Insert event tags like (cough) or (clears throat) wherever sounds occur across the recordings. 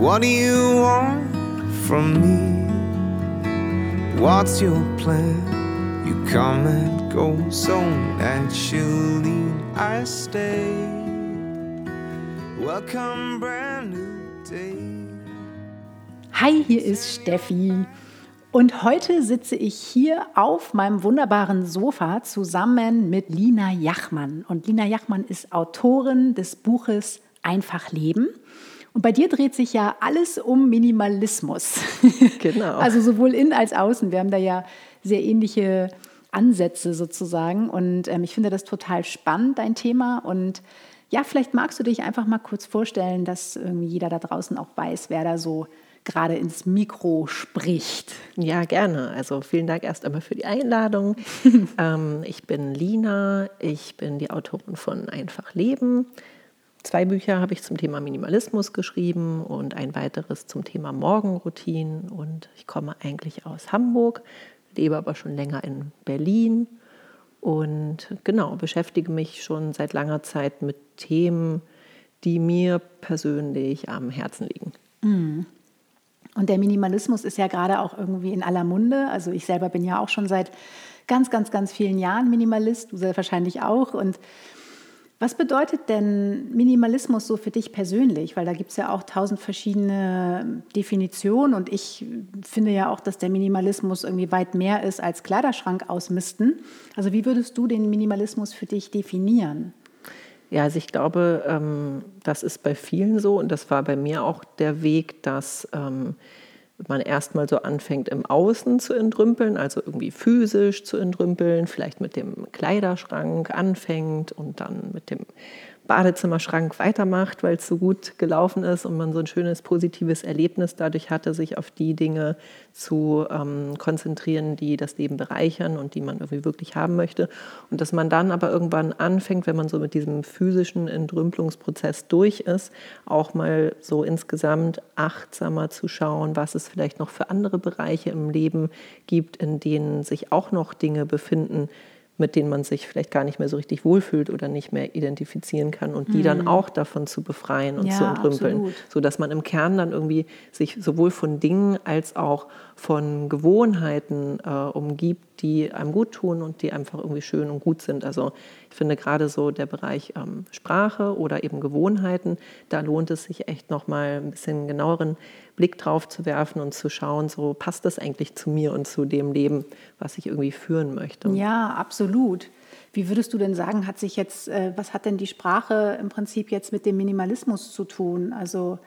What do you want from me? What's your plan? You come and go so naturally. I stay. Welcome, brand new day. Hi, hier ist Steffi. Und heute sitze ich hier auf meinem wunderbaren Sofa zusammen mit Lina Jachmann. Und Lina Jachmann ist Autorin des Buches Einfach Leben. Und bei dir dreht sich ja alles um Minimalismus. (laughs) Genau. Also sowohl in als außen. Wir haben da ja sehr ähnliche Ansätze sozusagen. Und ähm, ich finde das total spannend, dein Thema. Und ja, vielleicht magst du dich einfach mal kurz vorstellen, dass irgendwie jeder da draußen auch weiß, wer da so gerade ins Mikro spricht. Ja, gerne. Also vielen Dank erst einmal für die Einladung. (laughs) ähm, ich bin Lina, ich bin die Autorin von Einfach Leben. Zwei Bücher habe ich zum Thema Minimalismus geschrieben und ein weiteres zum Thema Morgenroutinen. Und ich komme eigentlich aus Hamburg, lebe aber schon länger in Berlin und genau, beschäftige mich schon seit langer Zeit mit Themen, die mir persönlich am Herzen liegen. Und der Minimalismus ist ja gerade auch irgendwie in aller Munde. Also ich selber bin ja auch schon seit ganz, ganz, ganz vielen Jahren Minimalist, du sehr wahrscheinlich auch. Und was bedeutet denn Minimalismus so für dich persönlich? Weil da gibt es ja auch tausend verschiedene Definitionen und ich finde ja auch, dass der Minimalismus irgendwie weit mehr ist als Kleiderschrank ausmisten. Also wie würdest du den Minimalismus für dich definieren? Ja, also ich glaube, ähm, das ist bei vielen so und das war bei mir auch der Weg, dass ähm, man erstmal so anfängt im Außen zu entrümpeln, also irgendwie physisch zu entrümpeln, vielleicht mit dem Kleiderschrank anfängt und dann mit dem Badezimmerschrank weitermacht, weil es so gut gelaufen ist und man so ein schönes positives Erlebnis dadurch hatte, sich auf die Dinge zu ähm, konzentrieren, die das Leben bereichern und die man irgendwie wirklich haben möchte. Und dass man dann aber irgendwann anfängt, wenn man so mit diesem physischen Entrümpelungsprozess durch ist, auch mal so insgesamt achtsamer zu schauen, was es vielleicht noch für andere Bereiche im Leben gibt, in denen sich auch noch Dinge befinden, mit denen man sich vielleicht gar nicht mehr so richtig wohlfühlt oder nicht mehr identifizieren kann und die mhm. dann auch davon zu befreien und Ja, zu entrümpeln, absolut. so dass man im Kern dann irgendwie sich sowohl von Dingen als auch von Gewohnheiten äh, umgibt, die einem gut tun und die einfach irgendwie schön und gut sind. Also ich finde gerade so der Bereich ähm, Sprache oder eben Gewohnheiten, da lohnt es sich echt noch mal ein bisschen genaueren Blick drauf zu werfen und zu schauen, so passt das eigentlich zu mir und zu dem Leben, was ich irgendwie führen möchte. Ja, absolut. Wie würdest du denn sagen, hat sich jetzt, äh, was hat denn die Sprache im Prinzip jetzt mit dem Minimalismus zu tun? Also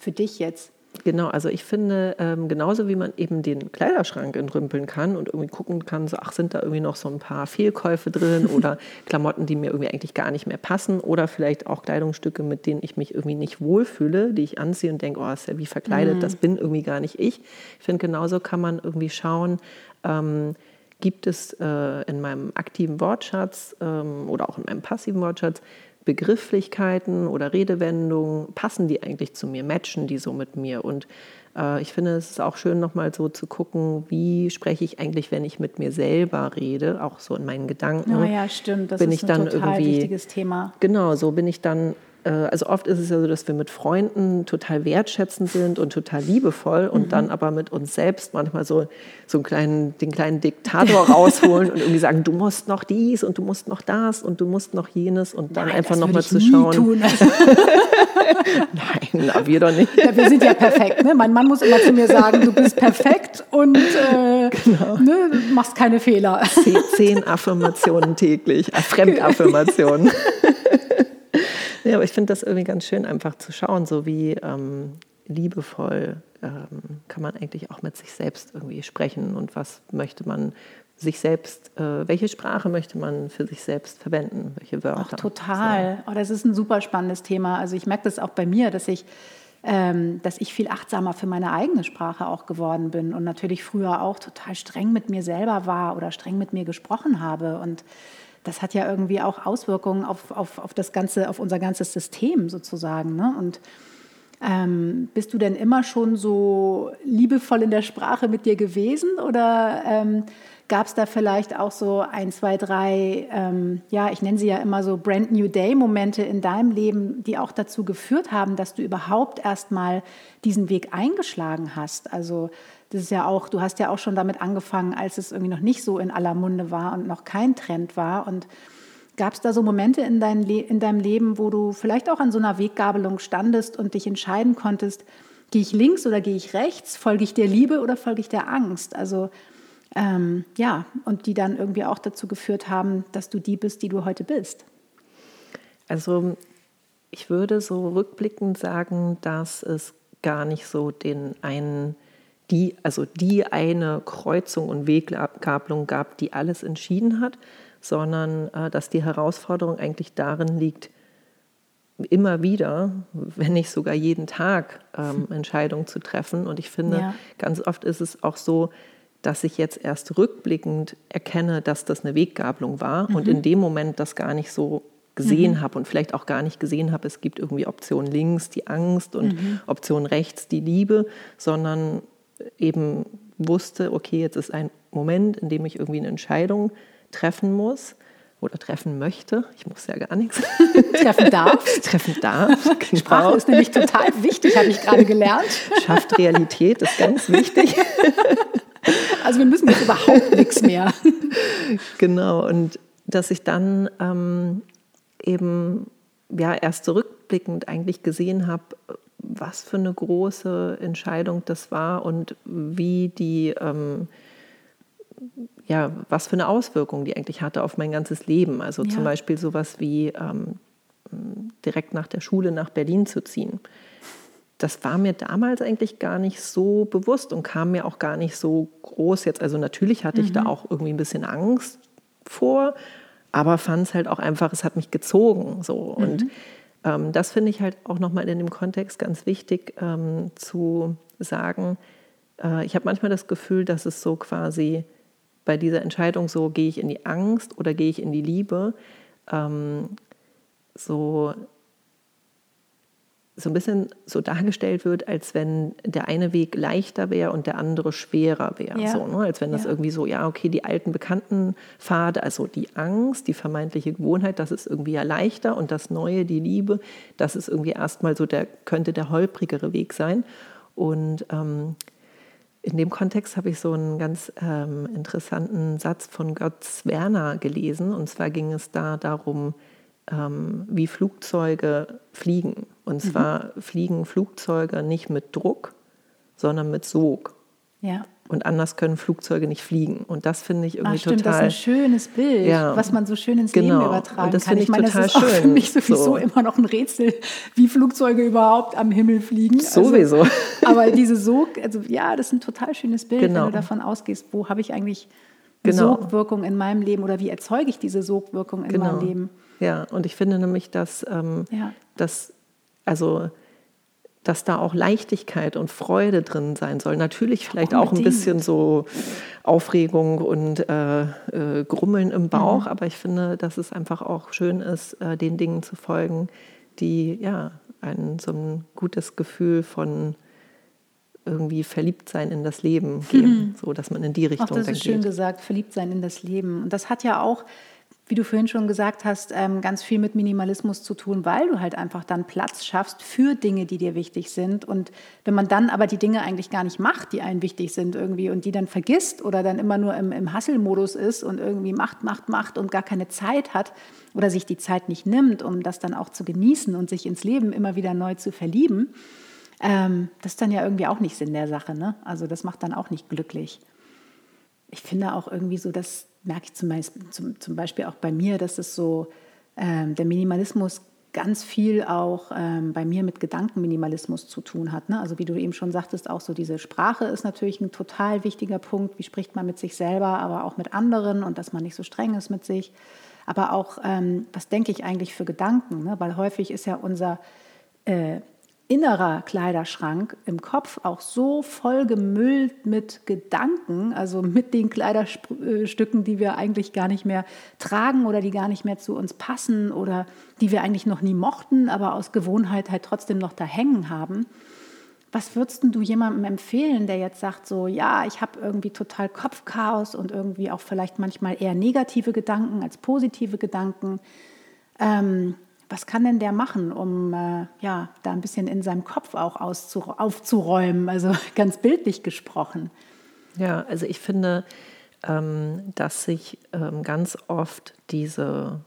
für dich jetzt? Genau, also ich finde, ähm, genauso wie man eben den Kleiderschrank entrümpeln kann und irgendwie gucken kann, so, ach, sind da irgendwie noch so ein paar Fehlkäufe drin (laughs) oder Klamotten, die mir irgendwie eigentlich gar nicht mehr passen oder vielleicht auch Kleidungsstücke, mit denen ich mich irgendwie nicht wohlfühle, die ich anziehe und denke, oh, ist ja wie verkleidet, das bin irgendwie gar nicht ich. Ich finde, genauso kann man irgendwie schauen, ähm, gibt es äh, in meinem aktiven Wortschatz ähm, oder auch in meinem passiven Wortschatz Begrifflichkeiten oder Redewendungen, passen die eigentlich zu mir, matchen die so mit mir? Und äh, ich finde, es ist auch schön, nochmal so zu gucken, wie spreche ich eigentlich, wenn ich mit mir selber rede, auch so in meinen Gedanken. Ja, ja, stimmt. Das bin ist ich ein dann total irgendwie, wichtiges Thema. Genau, so bin ich dann also oft ist es ja so, dass wir mit Freunden total wertschätzend sind und total liebevoll und dann aber mit uns selbst manchmal so, so einen kleinen, den kleinen Diktator (laughs) rausholen und irgendwie sagen, du musst noch dies und du musst noch das und du musst noch jenes und dann Nein, einfach nochmal zu schauen. Tun. (laughs) (laughs) Nein, na, wir doch nicht. Ja, wir sind ja perfekt. Ne? Mein Mann muss immer zu mir sagen, du bist perfekt und äh, Genau. ne, machst keine Fehler. Zehn, zehn Affirmationen täglich, äh, Fremdaffirmationen. Ja, aber ich finde das irgendwie ganz schön, einfach zu schauen, so wie ähm, liebevoll ähm, kann man eigentlich auch mit sich selbst irgendwie sprechen und was möchte man sich selbst, äh, welche Sprache möchte man für sich selbst verwenden, welche Wörter. Ach, total. So. Oh, das ist ein super spannendes Thema. Also ich merke das auch bei mir, dass ich, ähm, dass ich viel achtsamer für meine eigene Sprache auch geworden bin und natürlich früher auch total streng mit mir selber war oder streng mit mir gesprochen habe. Und das hat ja irgendwie auch Auswirkungen auf, auf, auf das ganze, auf unser ganzes System sozusagen. Ne? Und ähm, bist du denn immer schon so liebevoll in der Sprache mit dir gewesen oder ähm, gab es da vielleicht auch so ein, zwei, drei, ähm, ja, ich nenne sie ja immer so Brand New Day Momente in deinem Leben, die auch dazu geführt haben, dass du überhaupt erstmal diesen Weg eingeschlagen hast? Also das ist ja auch, du hast ja auch schon damit angefangen, als es irgendwie noch nicht so in aller Munde war und noch kein Trend war und Gab es da so Momente in, dein in deinem Leben, wo du vielleicht auch an so einer Weggabelung standest und dich entscheiden konntest, gehe ich links oder gehe ich rechts, folge ich der Liebe oder folge ich der Angst? Also ähm, ja, und die dann irgendwie auch dazu geführt haben, dass du die bist, die du heute bist. Also ich würde so rückblickend sagen, dass es gar nicht so den einen, die, also die eine Kreuzung und Weggabelung gab, die alles entschieden hat, sondern äh, dass die Herausforderung eigentlich darin liegt, immer wieder, wenn nicht sogar jeden Tag, ähm, (laughs) Entscheidungen zu treffen. Und ich finde, ja. ganz oft ist es auch so, dass ich jetzt erst rückblickend erkenne, dass das eine Weggabelung war mhm. und in dem Moment das gar nicht so gesehen mhm. habe und vielleicht auch gar nicht gesehen habe, es gibt irgendwie Option links, die Angst und mhm. Option rechts, die Liebe, sondern eben wusste, okay, jetzt ist ein Moment, in dem ich irgendwie eine Entscheidung treffen muss oder treffen möchte. Ich muss ja gar nichts. (laughs) Treffen darf. (laughs) treffen darf. (laughs) Genau. Sprache ist nämlich total wichtig, habe ich gerade gelernt. Schafft Realität, ist ganz wichtig. Also wir müssen jetzt überhaupt nichts mehr. Genau, und dass ich dann ähm, eben ja erst zurückblickend eigentlich gesehen habe, was für eine große Entscheidung das war und wie die ähm, ja, was für eine Auswirkung die eigentlich hatte auf mein ganzes Leben. Also ja. zum Beispiel sowas wie ähm, direkt nach der Schule nach Berlin zu ziehen. Das war mir damals eigentlich gar nicht so bewusst und kam mir auch gar nicht so groß jetzt. Also natürlich hatte mhm. ich da mhm. auch irgendwie ein bisschen Angst vor, aber fand es halt auch einfach, es hat mich gezogen. So. Mhm. Ähm, das finde ich halt auch nochmal in dem Kontext ganz wichtig ähm, zu sagen. Äh, ich habe manchmal das Gefühl, dass es so quasi bei dieser Entscheidung so, gehe ich in die Angst oder gehe ich in die Liebe, ähm, so, so ein bisschen so dargestellt wird, als wenn der eine Weg leichter wäre und der andere schwerer wäre. Ja. So, ne? Als wenn das ja. irgendwie so, ja, okay, die alten bekannten Pfade, also die Angst, die vermeintliche Gewohnheit, das ist irgendwie ja leichter und das Neue, die Liebe, das ist irgendwie erstmal so, der könnte der holprigere Weg sein. Und ähm, in dem Kontext habe ich so einen ganz ähm, interessanten Satz von Götz Werner gelesen. Und zwar ging es da darum, ähm, wie Flugzeuge fliegen. Und mhm. zwar mhm. fliegen Flugzeuge nicht mit Druck, sondern mit Sog. Ja. Und anders können Flugzeuge nicht fliegen. Und das finde ich irgendwie Ach, stimmt, total. Das ist ein schönes Bild, ja. was man so schön ins genau. Leben übertragen und das kann. Ich, ich meine, total das ist schön. für mich sowieso so. immer noch ein Rätsel, wie Flugzeuge überhaupt am Himmel fliegen. Also, sowieso. Also, (laughs) aber diese Sog, also ja, das ist ein total schönes Bild, genau. wenn du davon ausgehst, wo habe ich eigentlich eine genau. Sogwirkung in meinem Leben oder wie erzeuge ich diese Sogwirkung in genau. meinem Leben? Ja, und ich finde nämlich, dass, ähm, ja. dass also dass da auch Leichtigkeit und Freude drin sein soll. Natürlich vielleicht Unbedingt. auch ein bisschen so Aufregung und äh, äh, Grummeln im Bauch, mhm. aber ich finde, dass es einfach auch schön ist, äh, den Dingen zu folgen, die ja ein so ein gutes Gefühl von irgendwie verliebt sein in das Leben geben, mhm. (laughs) so dass man in die Richtung Ach, das ist schön geht. gesagt, verliebt sein in das Leben. Und das hat ja auch wie du vorhin schon gesagt hast, ähm, ganz viel mit Minimalismus zu tun, weil du halt einfach dann Platz schaffst für Dinge, die dir wichtig sind. Und wenn man dann aber die Dinge eigentlich gar nicht macht, die einem wichtig sind irgendwie und die dann vergisst oder dann immer nur im, im Hasselmodus ist und irgendwie macht, macht, macht und gar keine Zeit hat oder sich die Zeit nicht nimmt, um das dann auch zu genießen und sich ins Leben immer wieder neu zu verlieben, ähm, das ist dann ja irgendwie auch nicht Sinn der Sache. Ne? Also das macht dann auch nicht glücklich. Ich finde auch irgendwie so, dass merke ich zum Beispiel, zum, zum Beispiel auch bei mir, dass es so, ähm, der Minimalismus ganz viel auch ähm, bei mir mit Gedankenminimalismus zu tun hat. Ne? Also wie du eben schon sagtest, auch so diese Sprache ist natürlich ein total wichtiger Punkt. Wie spricht man mit sich selber, aber auch mit anderen und dass man nicht so streng ist mit sich. Aber auch, ähm, was denke ich eigentlich für Gedanken? Ne? Weil häufig ist ja unser äh, innerer Kleiderschrank im Kopf auch so voll gemüllt mit Gedanken, also mit den Kleiderstücken, die wir eigentlich gar nicht mehr tragen oder die gar nicht mehr zu uns passen oder die wir eigentlich noch nie mochten, aber aus Gewohnheit halt trotzdem noch da hängen haben. Was würdest du jemandem empfehlen, der jetzt sagt, so, ja, ich habe irgendwie total Kopfchaos und irgendwie auch vielleicht manchmal eher negative Gedanken als positive Gedanken? Ähm, was kann denn der machen, um äh, ja, da ein bisschen in seinem Kopf auch aufzuräumen, also (laughs) ganz bildlich gesprochen? Ja, also ich finde, ähm, dass sich ähm, ganz oft diese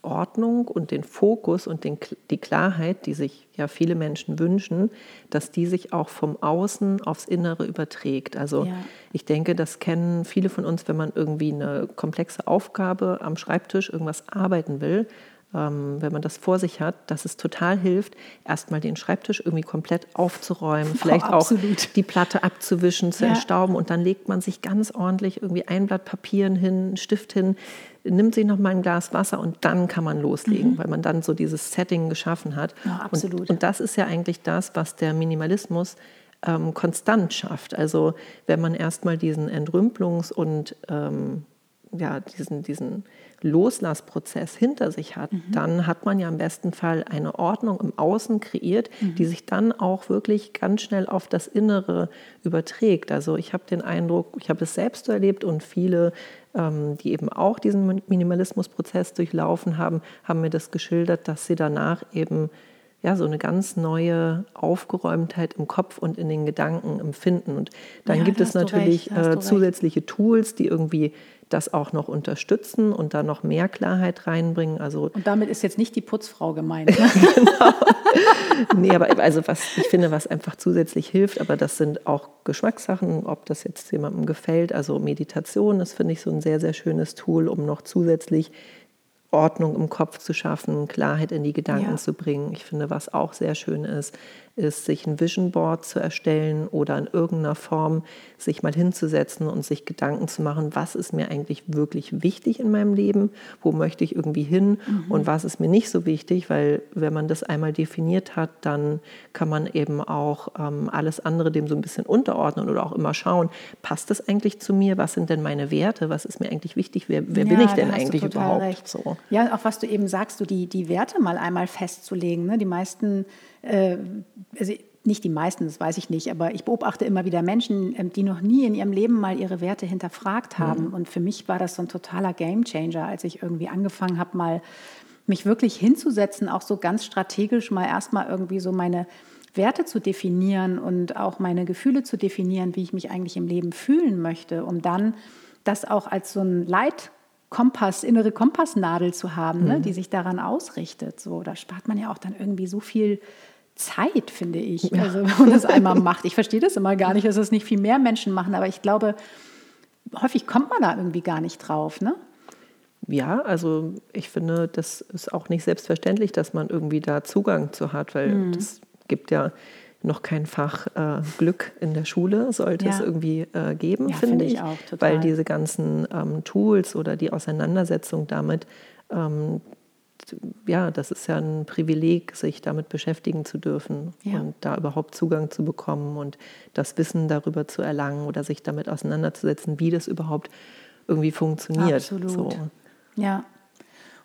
Ordnung und den Fokus und den, die Klarheit, die sich ja viele Menschen wünschen, dass die sich auch vom Außen aufs Innere überträgt. Also ja. ich denke, das kennen viele von uns, wenn man irgendwie eine komplexe Aufgabe am Schreibtisch irgendwas arbeiten will ähm, wenn man das vor sich hat, dass es total hilft, erstmal den Schreibtisch irgendwie komplett aufzuräumen, (laughs) oh, vielleicht oh, auch die Platte abzuwischen, zu ja. entstauben und dann legt man sich ganz ordentlich irgendwie ein Blatt Papier hin, einen Stift hin, nimmt sich noch mal ein Glas Wasser und dann kann man loslegen, mhm. weil man dann so dieses Setting geschaffen hat. Ja, absolut. Und, und das ist ja eigentlich das, was der Minimalismus ähm, konstant schafft. Also wenn man erstmal diesen Entrümpelungs- und ähm, ja, diesen, diesen Loslassprozess hinter sich hat, mhm. dann hat man ja im besten Fall eine Ordnung im Außen kreiert, mhm. die sich dann auch wirklich ganz schnell auf das Innere überträgt. Also ich habe den Eindruck, ich habe es selbst erlebt und viele, ähm, die eben auch diesen Minimalismusprozess durchlaufen haben, haben mir das geschildert, dass sie danach eben ja, so eine ganz neue Aufgeräumtheit im Kopf und in den Gedanken empfinden. Und dann ja, gibt es natürlich äh, zusätzliche Tools, die irgendwie das auch noch unterstützen und da noch mehr Klarheit reinbringen. Also und damit ist jetzt nicht die Putzfrau gemeint. (laughs) Ne? genau. nee, aber also was ich finde, was einfach zusätzlich hilft, aber das sind auch Geschmackssachen, ob das jetzt jemandem gefällt. Also Meditation, das finde ich so ein sehr, sehr schönes Tool, um noch zusätzlich Ordnung im Kopf zu schaffen, Klarheit in die Gedanken ja. zu bringen. Ich finde, was auch sehr schön ist, ist, sich ein Vision Board zu erstellen oder in irgendeiner Form sich mal hinzusetzen und sich Gedanken zu machen, was ist mir eigentlich wirklich wichtig in meinem Leben, wo möchte ich irgendwie hin mhm. und was ist mir nicht so wichtig, weil wenn man das einmal definiert hat, dann kann man eben auch ähm, alles andere dem so ein bisschen unterordnen oder auch immer schauen, passt das eigentlich zu mir, was sind denn meine Werte, was ist mir eigentlich wichtig, wer, wer ja, bin ich denn eigentlich überhaupt? So. Ja, auch was du eben sagst, du die, die Werte mal einmal festzulegen. Ne? Die meisten äh, also nicht die meisten, das weiß ich nicht, aber ich beobachte immer wieder Menschen, ähm, die noch nie in ihrem Leben mal ihre Werte hinterfragt haben. Mhm. Und für mich war das so ein totaler Gamechanger, als ich irgendwie angefangen habe, mal mich wirklich hinzusetzen, auch so ganz strategisch mal erstmal irgendwie so meine Werte zu definieren und auch meine Gefühle zu definieren, wie ich mich eigentlich im Leben fühlen möchte, um dann das auch als so ein Leitkompass, innere Kompassnadel zu haben, ne, mhm. ne, die sich daran ausrichtet. So, da spart man ja auch dann irgendwie so viel Zeit, finde ich, ja. also, wenn man das einmal macht. Ich verstehe das immer gar nicht, dass das nicht viel mehr Menschen machen, aber ich glaube, häufig kommt man da irgendwie gar nicht drauf, ne? Ja, also ich finde, das ist auch nicht selbstverständlich, dass man irgendwie da Zugang zu hat, weil mhm. das gibt ja noch kein Fach äh, Glück in der Schule, sollte ja. es irgendwie äh, geben, ja, finde ich. Auch, weil diese ganzen ähm, Tools oder die Auseinandersetzung damit, ähm, ja, das ist ja ein Privileg, sich damit beschäftigen zu dürfen ja. und da überhaupt Zugang zu bekommen und das Wissen darüber zu erlangen oder sich damit auseinanderzusetzen, wie das überhaupt irgendwie funktioniert. Absolut. So. Ja.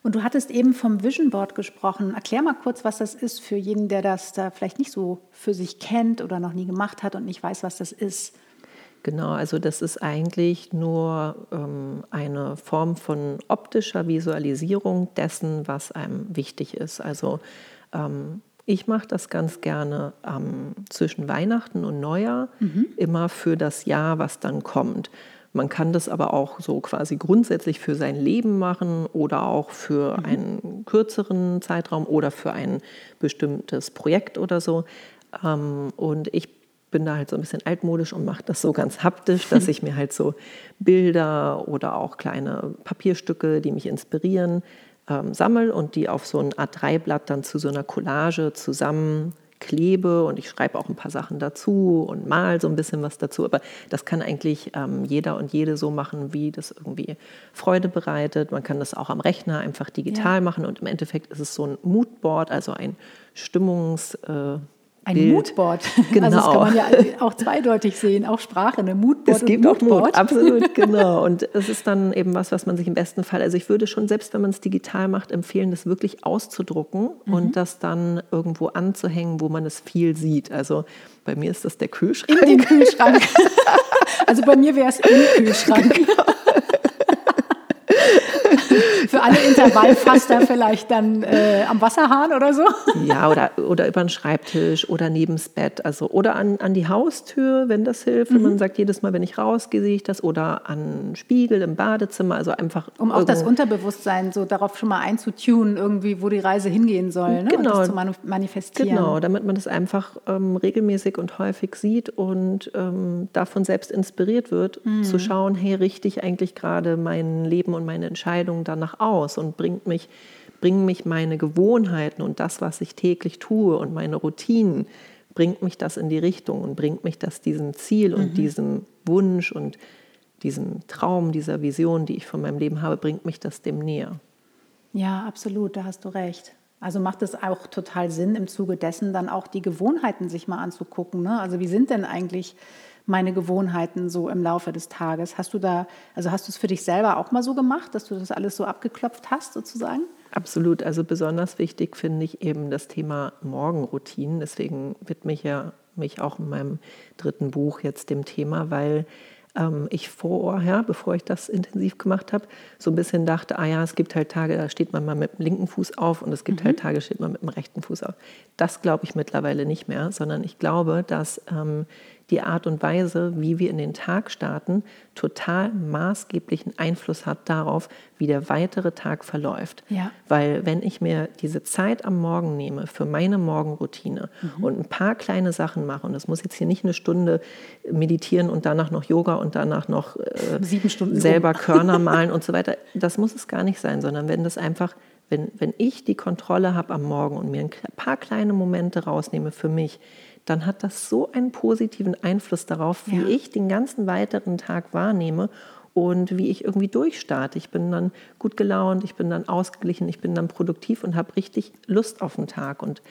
Und du hattest eben vom Vision Board gesprochen. Erklär mal kurz, was das ist für jeden, der das da vielleicht nicht so für sich kennt oder noch nie gemacht hat und nicht weiß, was das ist. Genau, also das ist eigentlich nur ähm, eine Form von optischer Visualisierung dessen, was einem wichtig ist. Also ähm, ich mache das ganz gerne ähm, zwischen Weihnachten und Neujahr, mhm. immer für das Jahr, was dann kommt. Man kann das aber auch so quasi grundsätzlich für sein Leben machen oder auch für mhm. einen kürzeren Zeitraum oder für ein bestimmtes Projekt oder so. Ähm, und ich bin da halt so ein bisschen altmodisch und mache das so ganz haptisch, dass (laughs) ich mir halt so Bilder oder auch kleine Papierstücke, die mich inspirieren, ähm, sammle und die auf so ein A3-Blatt dann zu so einer Collage zusammen klebe und ich schreibe auch ein paar Sachen dazu und mal so ein bisschen was dazu. Aber das kann eigentlich ähm, jeder und jede so machen, wie das irgendwie Freude bereitet. Man kann das auch am Rechner einfach digital ja. machen und im Endeffekt ist es so ein Moodboard, also ein Stimmungs... Äh, ein Bild. Moodboard. Genau. (laughs) Also das kann man ja auch zweideutig sehen, auch Sprache, eine Moodboard. Es gibt auch Mood, absolut, (laughs) genau. Und es ist dann eben was, was man sich im besten Fall, also ich würde schon, selbst wenn man es digital macht, empfehlen, das wirklich auszudrucken mhm. und das dann irgendwo anzuhängen, wo man es viel sieht. Also bei mir ist das der Kühlschrank. In den Kühlschrank. (laughs) also bei mir wäre es im Kühlschrank. Genau (laughs) für alle Intervallfaster vielleicht dann äh, am Wasserhahn oder so? Ja, oder, oder über den Schreibtisch oder neben das Bett. Also, oder an, an die Haustür, wenn das hilft. Mhm. Und man sagt jedes Mal, wenn ich rausgehe, sehe ich das. Oder an Spiegel im Badezimmer. Also einfach. Um auch das Unterbewusstsein so darauf schon mal einzutunen, irgendwie, wo die Reise hingehen soll. Ne? Genau. Und das zu manifestieren. Genau, damit man das einfach ähm, regelmäßig und häufig sieht und ähm, davon selbst inspiriert wird, mhm. zu schauen, hey, richte ich eigentlich gerade mein Leben und meine Entscheidungen danach aus und bringt mich, bringen mich meine Gewohnheiten und das, was ich täglich tue und meine Routinen, bringt mich das in die Richtung und bringt mich das diesem Ziel und mhm. diesem Wunsch und diesem Traum, dieser Vision, die ich von meinem Leben habe, bringt mich das dem näher. Ja, absolut, da hast du recht. Also macht es auch total Sinn, im Zuge dessen dann auch die Gewohnheiten sich mal anzugucken. Ne? Also wie sind denn eigentlich meine Gewohnheiten so im Laufe des Tages. Hast du da, also hast du es für dich selber auch mal so gemacht, dass du das alles so abgeklopft hast sozusagen? Absolut. Also besonders wichtig finde ich eben das Thema Morgenroutinen. Deswegen widme ich ja mich auch in meinem dritten Buch jetzt dem Thema, weil ähm, ich vorher, bevor ich das intensiv gemacht habe, so ein bisschen dachte, ah ja, es gibt halt Tage, da steht man mal mit dem linken Fuß auf und es gibt halt mhm. halt Tage, steht man mit dem rechten Fuß auf. Das glaube ich mittlerweile nicht mehr, sondern ich glaube, dass ähm, die Art und Weise, wie wir in den Tag starten, total maßgeblichen Einfluss hat darauf, wie der weitere Tag verläuft. Ja. Weil wenn ich mir diese Zeit am Morgen nehme für meine Morgenroutine mhm. und ein paar kleine Sachen mache, und das muss jetzt hier nicht eine Stunde meditieren und danach noch Yoga und danach noch äh, Sieben Stunden selber Körner (laughs) malen und so weiter, das muss es gar nicht sein, sondern wenn das einfach wenn, wenn ich die Kontrolle habe am Morgen und mir ein paar kleine Momente rausnehme für mich, dann hat das so einen positiven Einfluss darauf, wie ja. ich den ganzen weiteren Tag wahrnehme und wie ich irgendwie durchstarte. Ich bin dann gut gelaunt, ich bin dann ausgeglichen, ich bin dann produktiv und habe richtig Lust auf den Tag. Und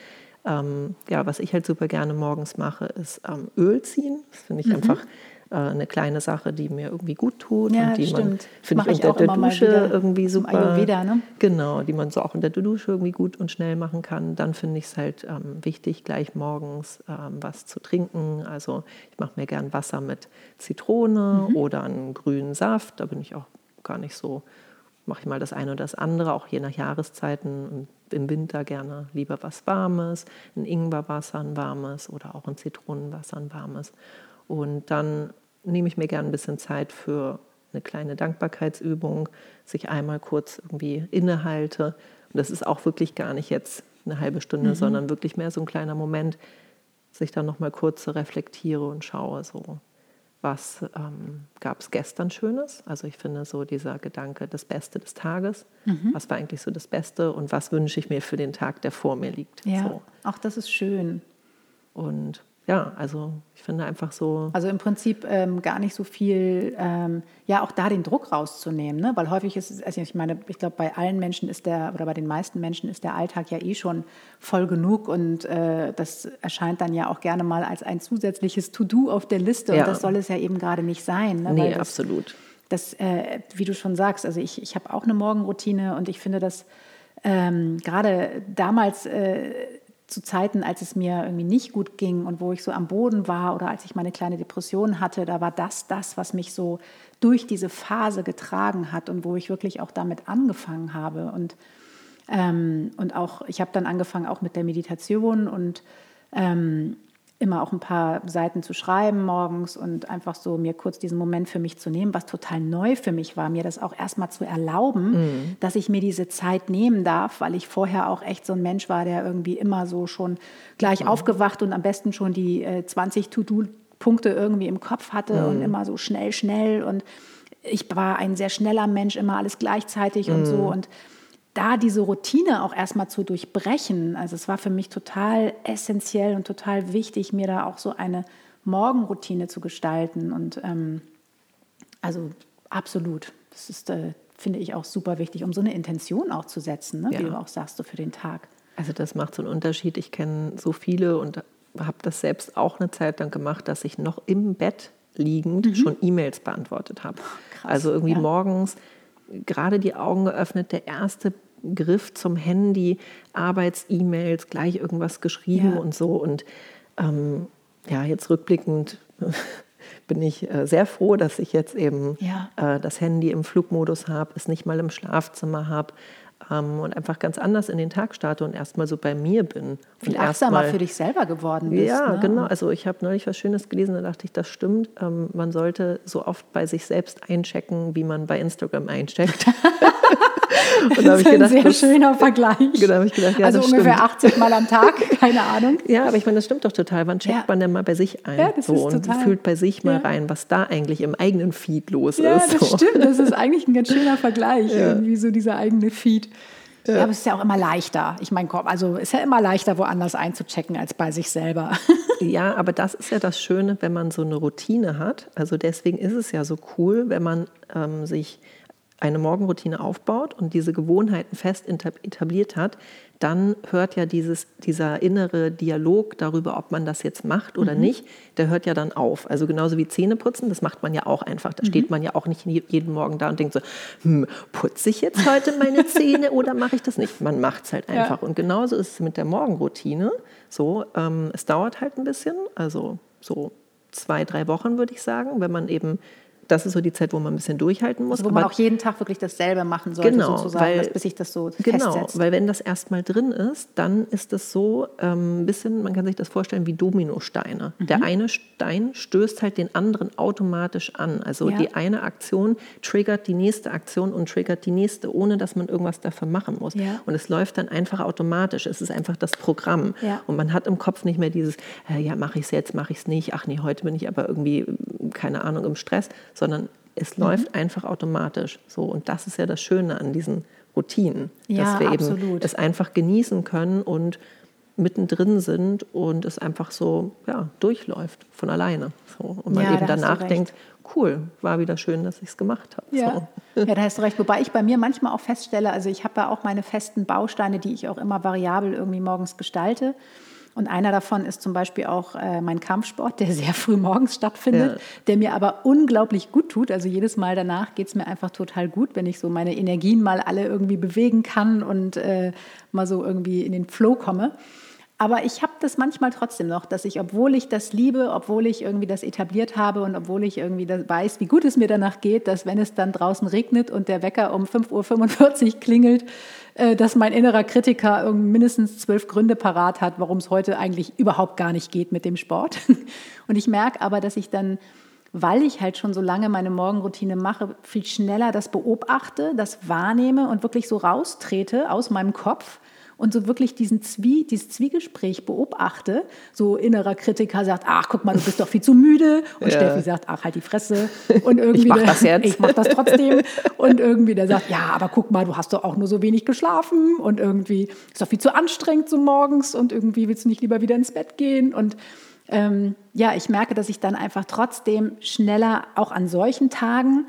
ähm, ja, was ich halt super gerne morgens mache, ist ähm, Öl ziehen. Das finde ich mhm. einfach äh, eine kleine Sache, die mir irgendwie gut tut ja, und die stimmt. man finde ich unter der Dusche irgendwie super Ayurveda, ne? genau, die man so auch unter der Dusche irgendwie gut und schnell machen kann. Dann finde ich es halt ähm, wichtig, gleich morgens ähm, was zu trinken. Also ich mache mir gern Wasser mit Zitrone mhm. oder einen grünen Saft. Da bin ich auch gar nicht so mache ich mal das eine oder das andere, auch je nach Jahreszeiten. Im Winter gerne lieber was Warmes, ein Ingwerwasser, ein warmes oder auch ein Zitronenwasser, ein warmes. Und dann nehme ich mir gerne ein bisschen Zeit für eine kleine Dankbarkeitsübung, sich einmal kurz irgendwie innehalte. Und das ist auch wirklich gar nicht jetzt eine halbe Stunde, mhm. sondern wirklich mehr so ein kleiner Moment, sich dann nochmal kurz reflektiere und schaue, so was ähm, gab es gestern Schönes. Also ich finde so dieser Gedanke, das Beste des Tages. Mhm. Was war eigentlich so das Beste und was wünsche ich mir für den Tag, der vor mir liegt. Ja, so. auch das ist schön. Und ja, also ich finde einfach so. Also im Prinzip ähm, gar nicht so viel, ähm, ja, auch da den Druck rauszunehmen, ne? weil häufig ist es, also ich meine, ich glaube, bei allen Menschen ist der, oder bei den meisten Menschen ist der Alltag ja eh schon voll genug und äh, das erscheint dann ja auch gerne mal als ein zusätzliches To-Do auf der Liste ja. und das soll es ja eben gerade nicht sein. Ne? Nee, das, absolut. Das, äh, wie du schon sagst, also ich, ich habe auch eine Morgenroutine und ich finde das ähm, gerade damals. Äh, zu Zeiten, als es mir irgendwie nicht gut ging und wo ich so am Boden war oder als ich meine kleine Depression hatte, da war das das, was mich so durch diese Phase getragen hat und wo ich wirklich auch damit angefangen habe. Und, ähm, und auch, ich habe dann angefangen auch mit der Meditation und ähm, immer auch ein paar Seiten zu schreiben morgens und einfach so mir kurz diesen Moment für mich zu nehmen, was total neu für mich war, mir das auch erstmal zu erlauben, mhm. dass ich mir diese Zeit nehmen darf, weil ich vorher auch echt so ein Mensch war, der irgendwie immer so schon gleich mhm. aufgewacht und am besten schon die äh, 20 To-Do-Punkte irgendwie im Kopf hatte mhm. und immer so schnell, schnell und ich war ein sehr schneller Mensch, immer alles gleichzeitig und so mhm. und da diese Routine auch erstmal zu durchbrechen, also es war für mich total essentiell und total wichtig, mir da auch so eine Morgenroutine zu gestalten. Und ähm, also absolut, das ist, äh, finde ich, auch super wichtig, um so eine Intention auch zu setzen, ne? Ja. wie du auch sagst, so für den Tag. Also das macht so einen Unterschied. Ich kenne so viele und habe das selbst auch eine Zeit lang gemacht, dass ich noch im Bett liegend schon E-Mails beantwortet habe. krass, Also irgendwie ja. morgens gerade die Augen geöffnet, der erste Griff zum Handy, Arbeits-E-Mails, gleich irgendwas geschrieben Ja. und so. Und ähm, ja, jetzt rückblickend (laughs) bin ich äh, sehr froh, dass ich jetzt eben Ja. äh, das Handy im Flugmodus habe, es nicht mal im Schlafzimmer habe ähm, und einfach ganz anders in den Tag starte und erstmal so bei mir bin. Viel und achtsamer erstmal- für dich selber geworden bist. ja, ne? genau. Also ich habe neulich was Schönes gelesen, da dachte ich, das stimmt. Ähm, man sollte so oft bei sich selbst einchecken, wie man bei Instagram eincheckt. (laughs) Und da Das habe ist ich ein gedacht, sehr das, schöner Vergleich. Genau, habe ich gedacht, ja, also das ungefähr stimmt. 80 Mal am Tag, (laughs) keine Ahnung. Ja, aber ich meine, das stimmt doch total. Wann checkt Ja. man denn mal bei sich ein? Ja, das so, ist und total- fühlt bei sich mal Ja. rein, was da eigentlich im eigenen Feed los Ja, ist. das so. stimmt. Das ist (laughs) eigentlich ein ganz schöner Vergleich, irgendwie so dieser eigene Feed. Ja. aber es ist ja auch immer leichter. Ich meine, also ist ja immer leichter, woanders einzuchecken als bei sich selber. (laughs) Ja, aber das ist ja das Schöne, wenn man so eine Routine hat. Also deswegen ist es ja so cool, wenn man ähm, sich eine Morgenroutine aufbaut und diese Gewohnheiten fest etabliert hat, dann hört ja dieses, dieser innere Dialog darüber, ob man das jetzt macht oder nicht, der hört ja dann auf. Also genauso wie Zähneputzen, das macht man ja auch einfach. Da steht man ja auch nicht je- jeden Morgen da und denkt so, hm, putze ich jetzt heute meine Zähne (laughs) oder mache ich das nicht? Man macht es halt einfach. Und genauso ist es mit der Morgenroutine. So, ähm, es dauert halt ein bisschen, also so zwei, drei Wochen würde ich sagen, wenn man eben, das ist so die Zeit, wo man ein bisschen durchhalten muss. Also wo man auch jeden Tag wirklich dasselbe machen sollte, Genau, sozusagen, weil- dass, bis sich das so Genau, festsetzt. weil wenn das erstmal drin ist, dann ist es so ähm, ein bisschen, man kann sich das vorstellen wie Dominosteine. Mhm. Der eine Stein stößt halt den anderen automatisch an. Also Ja. die eine Aktion triggert die nächste Aktion und triggert die nächste, ohne dass man irgendwas dafür machen muss. Ja. Und es läuft dann einfach automatisch. Es ist einfach das Programm. Ja. Und man hat im Kopf nicht mehr dieses, äh, ja, mache ich es jetzt, mache ich es nicht, ach nee, heute bin ich aber irgendwie, mm, keine Ahnung, im Stress, sondern es Mhm. läuft einfach automatisch. So, und das ist ja das Schöne an diesen Routinen, Ja, dass wir eben absolut. es einfach genießen können und mittendrin sind und es einfach so ja, durchläuft von alleine. So. Und man Ja, eben da danach denkt, cool, war wieder schön, dass ich es gemacht habe. Ja. So. ja, da hast du recht. Wobei ich bei mir manchmal auch feststelle, also ich habe ja auch meine festen Bausteine, die ich auch immer variabel irgendwie morgens gestalte. Und einer davon ist zum Beispiel auch äh, mein Kampfsport, der sehr früh morgens stattfindet, Ja. der mir aber unglaublich gut tut. Also jedes Mal danach geht es mir einfach total gut, wenn ich so meine Energien mal alle irgendwie bewegen kann und äh, mal so irgendwie in den Flow komme. Aber ich habe das manchmal trotzdem noch, dass ich, obwohl ich das liebe, obwohl ich irgendwie das etabliert habe und obwohl ich irgendwie weiß, wie gut es mir danach geht, dass wenn es dann draußen regnet und der Wecker um 5.45 Uhr klingelt, dass mein innerer Kritiker mindestens zwölf Gründe parat hat, warum es heute eigentlich überhaupt gar nicht geht mit dem Sport. (laughs) Und ich merke aber, dass ich dann weil ich halt schon so lange meine Morgenroutine mache, viel schneller das beobachte, das wahrnehme und wirklich so raustrete aus meinem Kopf und so wirklich diesen Zwie, dieses Zwiegespräch beobachte. So innerer Kritiker sagt, ach, guck mal, du bist doch viel zu müde. Und Ja. Steffi sagt, ach, halt die Fresse. Und irgendwie mach der- das jetzt. (laughs) Ich mach das trotzdem. Und irgendwie der sagt, ja, aber guck mal, du hast doch auch nur so wenig geschlafen. Und irgendwie ist doch viel zu anstrengend so morgens. Und irgendwie willst du nicht lieber wieder ins Bett gehen. Und ähm, ja, ich merke, dass ich dann einfach trotzdem schneller auch an solchen Tagen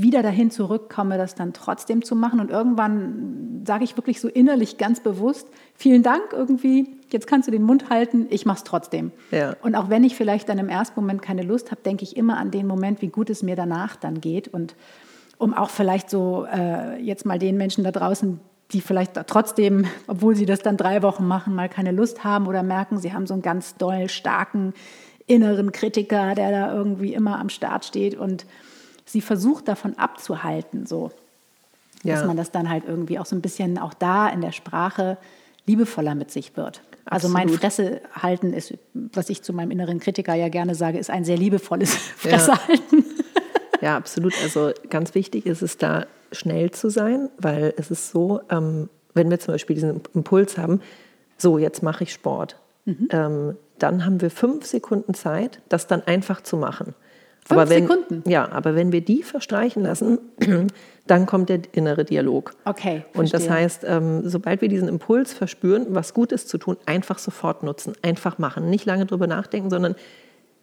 wieder dahin zurückkomme, das dann trotzdem zu machen. Und irgendwann sage ich wirklich so innerlich ganz bewusst, vielen Dank irgendwie, jetzt kannst du den Mund halten, ich mache es trotzdem. Ja. Und auch wenn ich vielleicht dann im ersten Moment keine Lust habe, denke ich immer an den Moment, wie gut es mir danach dann geht. Und um auch vielleicht so äh, jetzt mal den Menschen da draußen, die vielleicht trotzdem, obwohl sie das dann drei Wochen machen, mal keine Lust haben oder merken, sie haben so einen ganz doll starken inneren Kritiker, der da irgendwie immer am Start steht und sie versucht davon abzuhalten, so dass Ja. man das dann halt irgendwie auch so ein bisschen auch da in der Sprache liebevoller mit sich wird. Also mein. Fresse halten ist, was ich zu meinem inneren Kritiker ja gerne sage, ist ein sehr liebevolles (laughs) Fresse halten. (laughs) Ja, absolut. Also ganz wichtig ist es da schnell zu sein, weil es ist so, ähm, wenn wir zum Beispiel diesen Impuls haben, so jetzt mache ich Sport, ähm, dann haben wir fünf Sekunden Zeit, das dann einfach zu machen. Fünf aber wenn, Sekunden? Ja, aber wenn wir die verstreichen lassen, (clears throat) dann kommt der innere Dialog. Okay, Und das verstehe. heißt, ähm, sobald wir diesen Impuls verspüren, was Gutes zu tun, einfach sofort nutzen, einfach machen, nicht lange drüber nachdenken, sondern,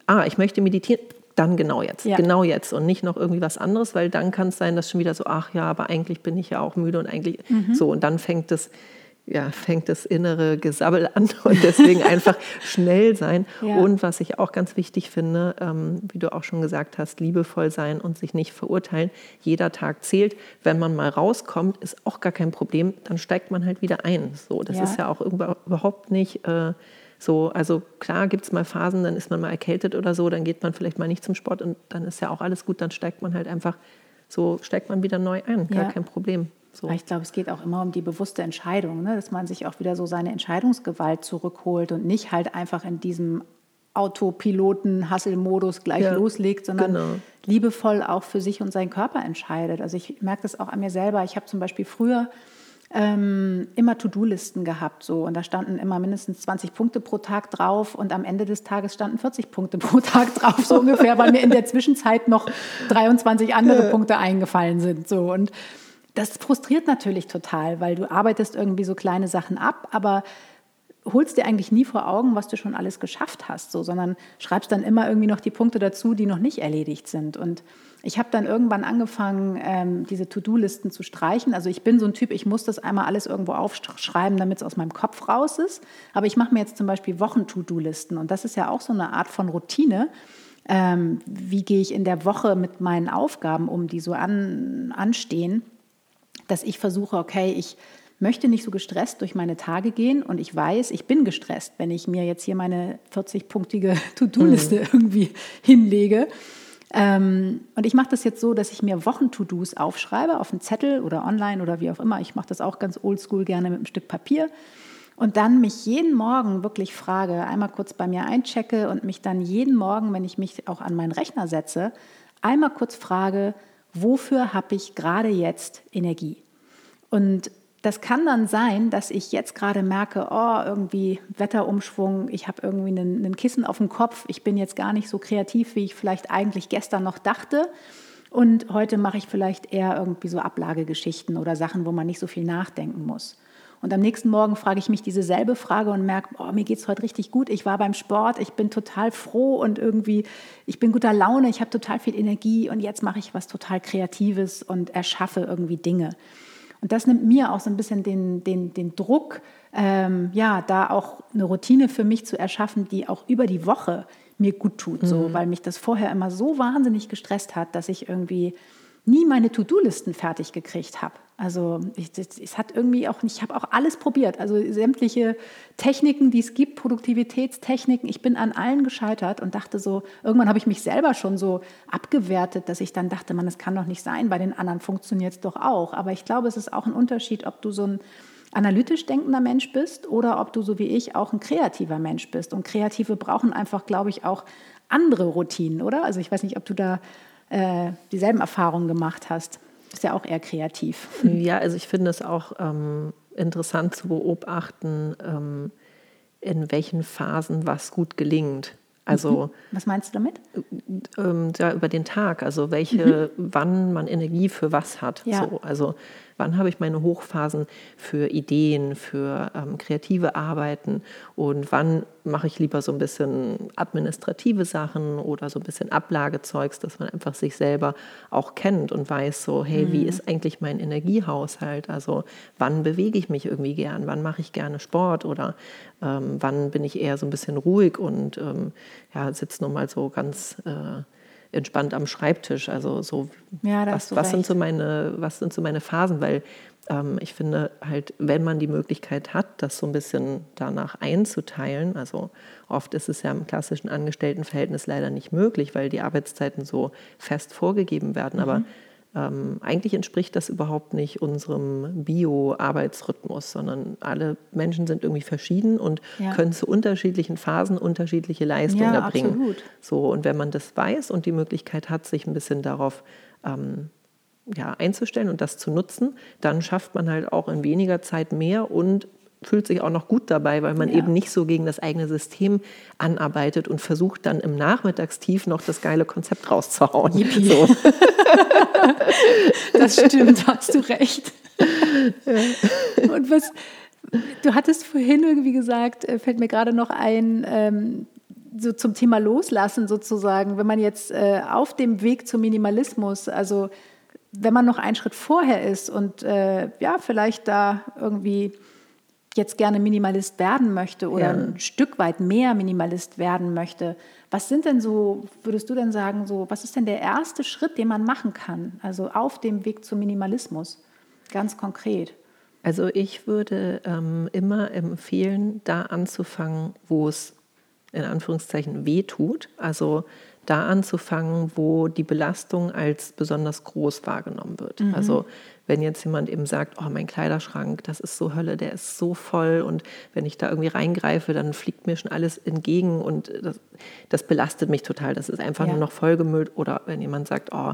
ah, ich möchte meditieren, dann genau jetzt, Ja. genau jetzt und nicht noch irgendwie was anderes, weil dann kann es sein, dass schon wieder so, ach ja, aber eigentlich bin ich ja auch müde und eigentlich Mhm. so und dann fängt das ja, fängt das innere Gesabbel (laughs) an und deswegen einfach schnell sein. Ja. Und was ich auch ganz wichtig finde, ähm, wie du auch schon gesagt hast, liebevoll sein und sich nicht verurteilen. Jeder Tag zählt. Wenn man mal rauskommt, ist auch gar kein Problem. Dann steigt man halt wieder ein. So, das Ja. ist ja auch überhaupt nicht äh, so. Also klar gibt es mal Phasen, dann ist man mal erkältet oder so, dann geht man vielleicht mal nicht zum Sport und dann ist ja auch alles gut. Dann steigt man halt einfach so, steigt man wieder neu ein. Gar Ja. kein Problem. So. Ich glaube, es geht auch immer um die bewusste Entscheidung, ne? dass man sich auch wieder so seine Entscheidungsgewalt zurückholt und nicht halt einfach in diesem Autopiloten-Hasselmodus gleich Ja, loslegt, sondern genau. liebevoll auch für sich und seinen Körper entscheidet. Also ich merke das auch an mir selber. Ich habe zum Beispiel früher ähm, immer To-Do-Listen gehabt. So. Und da standen immer mindestens 20 Punkte pro Tag drauf und am Ende des Tages standen 40 Punkte pro Tag drauf, so (laughs) ungefähr, weil mir in der Zwischenzeit noch 23 andere Punkte eingefallen sind. So. Und das frustriert natürlich total, weil du arbeitest irgendwie so kleine Sachen ab, aber holst dir eigentlich nie vor Augen, was du schon alles geschafft hast, so, sondern schreibst dann immer irgendwie noch die Punkte dazu, die noch nicht erledigt sind. Und ich habe dann irgendwann angefangen, ähm, diese To-Do-Listen zu streichen. Also ich bin so ein Typ, ich muss das einmal alles irgendwo aufschreiben, damit es aus meinem Kopf raus ist. Aber ich mache mir jetzt zum Beispiel Wochen-To-Do-Listen und das ist ja auch so eine Art von Routine. Ähm, wie gehe ich in der Woche mit meinen Aufgaben um, die so an, anstehen, dass ich versuche, okay, ich möchte nicht so gestresst durch meine Tage gehen und ich weiß, ich bin gestresst, wenn ich mir jetzt hier meine 40-punktige (laughs) To-Do-Liste irgendwie hinlege. Ähm, und ich mache das jetzt so, dass ich mir Wochen-To-Dos aufschreibe auf einen Zettel oder online oder wie auch immer. Ich mache das auch ganz oldschool gerne mit einem Stück Papier. Und dann mich jeden Morgen wirklich frage, einmal kurz bei mir einchecke und mich dann jeden Morgen, wenn ich mich auch an meinen Rechner setze, einmal kurz frage, wofür habe ich gerade jetzt Energie? Und das kann dann sein, dass ich jetzt gerade merke, oh, irgendwie Wetterumschwung, ich habe irgendwie einen, einen Kissen auf dem Kopf, ich bin jetzt gar nicht so kreativ, wie ich vielleicht eigentlich gestern noch dachte. Und heute mache ich vielleicht eher irgendwie so Ablagegeschichten oder Sachen, wo man nicht so viel nachdenken muss. Und am nächsten Morgen frage ich mich diese selbe Frage und merke, oh, mir geht es heute richtig gut. Ich war beim Sport, ich bin total froh und irgendwie, ich bin guter Laune, ich habe total viel Energie und jetzt mache ich was total Kreatives und erschaffe irgendwie Dinge. Und das nimmt mir auch so ein bisschen den, den, den Druck, ähm, ja, da auch eine Routine für mich zu erschaffen, die auch über die Woche mir gut tut, so, weil mich das vorher immer so wahnsinnig gestresst hat, dass ich irgendwie nie meine To-Do-Listen fertig gekriegt habe. Also ich, es hat irgendwie auch ich habe auch alles probiert. Also sämtliche Techniken, die es gibt, Produktivitätstechniken, ich bin an allen gescheitert und dachte so, irgendwann habe ich mich selber schon so abgewertet, dass ich dann dachte, man, das kann doch nicht sein, bei den anderen funktioniert es doch auch. Aber ich glaube, es ist auch ein Unterschied, ob du so ein analytisch denkender Mensch bist oder ob du so wie ich auch ein kreativer Mensch bist. Und Kreative brauchen einfach, glaube ich, auch andere Routinen, oder? Also ich weiß nicht, ob du da äh, dieselben Erfahrungen gemacht hast. Ist ja auch eher kreativ. Ja, also ich finde es auch ähm, interessant zu beobachten, ähm, in welchen Phasen was gut gelingt. Also Was meinst du damit? ähm, ja, über den Tag, also welche, wann man Energie für was hat. Ja. So, also wann habe ich meine Hochphasen für Ideen, für ähm, kreative Arbeiten und wann mache ich lieber so ein bisschen administrative Sachen oder so ein bisschen Ablagezeugs, dass man einfach sich selber auch kennt und weiß so, hey, wie ist eigentlich mein Energiehaushalt? Also wann bewege ich mich irgendwie gern? Wann mache ich gerne Sport oder ähm, wann bin ich eher so ein bisschen ruhig und ähm, ja, sitze nur mal so ganz äh, entspannt am Schreibtisch. Also so, Ja, was, was sind so meine, was sind so meine Phasen? Weil ähm, ich finde halt, wenn man die Möglichkeit hat, das so ein bisschen danach einzuteilen, also oft ist es ja im klassischen Angestelltenverhältnis leider nicht möglich, weil die Arbeitszeiten so fest vorgegeben werden. Aber Mhm. Ähm, eigentlich entspricht das überhaupt nicht unserem Bio-Arbeitsrhythmus, sondern alle Menschen sind irgendwie verschieden und Ja. können zu unterschiedlichen Phasen unterschiedliche Leistungen Ja, erbringen. absolut. So, und wenn man das weiß und die Möglichkeit hat, sich ein bisschen darauf ähm, ja, einzustellen und das zu nutzen, dann schafft man halt auch in weniger Zeit mehr und fühlt sich auch noch gut dabei, weil man Ja. eben nicht so gegen das eigene System anarbeitet und versucht dann im Nachmittagstief noch das geile Konzept rauszuhauen. So. (laughs) (laughs) Das stimmt, hast du recht. Und was, du hattest vorhin irgendwie gesagt, äh, fällt mir gerade noch ein, ähm, so zum Thema Loslassen sozusagen, wenn man jetzt äh, auf dem Weg zum Minimalismus, also wenn man noch einen Schritt vorher ist und äh, ja, vielleicht da irgendwie jetzt gerne Minimalist werden möchte oder Ja. ein Stück weit mehr Minimalist werden möchte, was sind denn so, würdest du denn sagen, so, was ist denn der erste Schritt, den man machen kann? Also auf dem Weg zum Minimalismus, ganz konkret. Also ich würde ähm, immer empfehlen, da anzufangen, wo es in Anführungszeichen weh tut. Also da anzufangen, wo die Belastung als besonders groß wahrgenommen wird. Also wenn jetzt jemand eben sagt, oh, mein Kleiderschrank, das ist so Hölle, der ist so voll und wenn ich da irgendwie reingreife, dann fliegt mir schon alles entgegen und das, das belastet mich total. Das ist einfach Ja. nur noch vollgemüllt. Oder wenn jemand sagt, oh,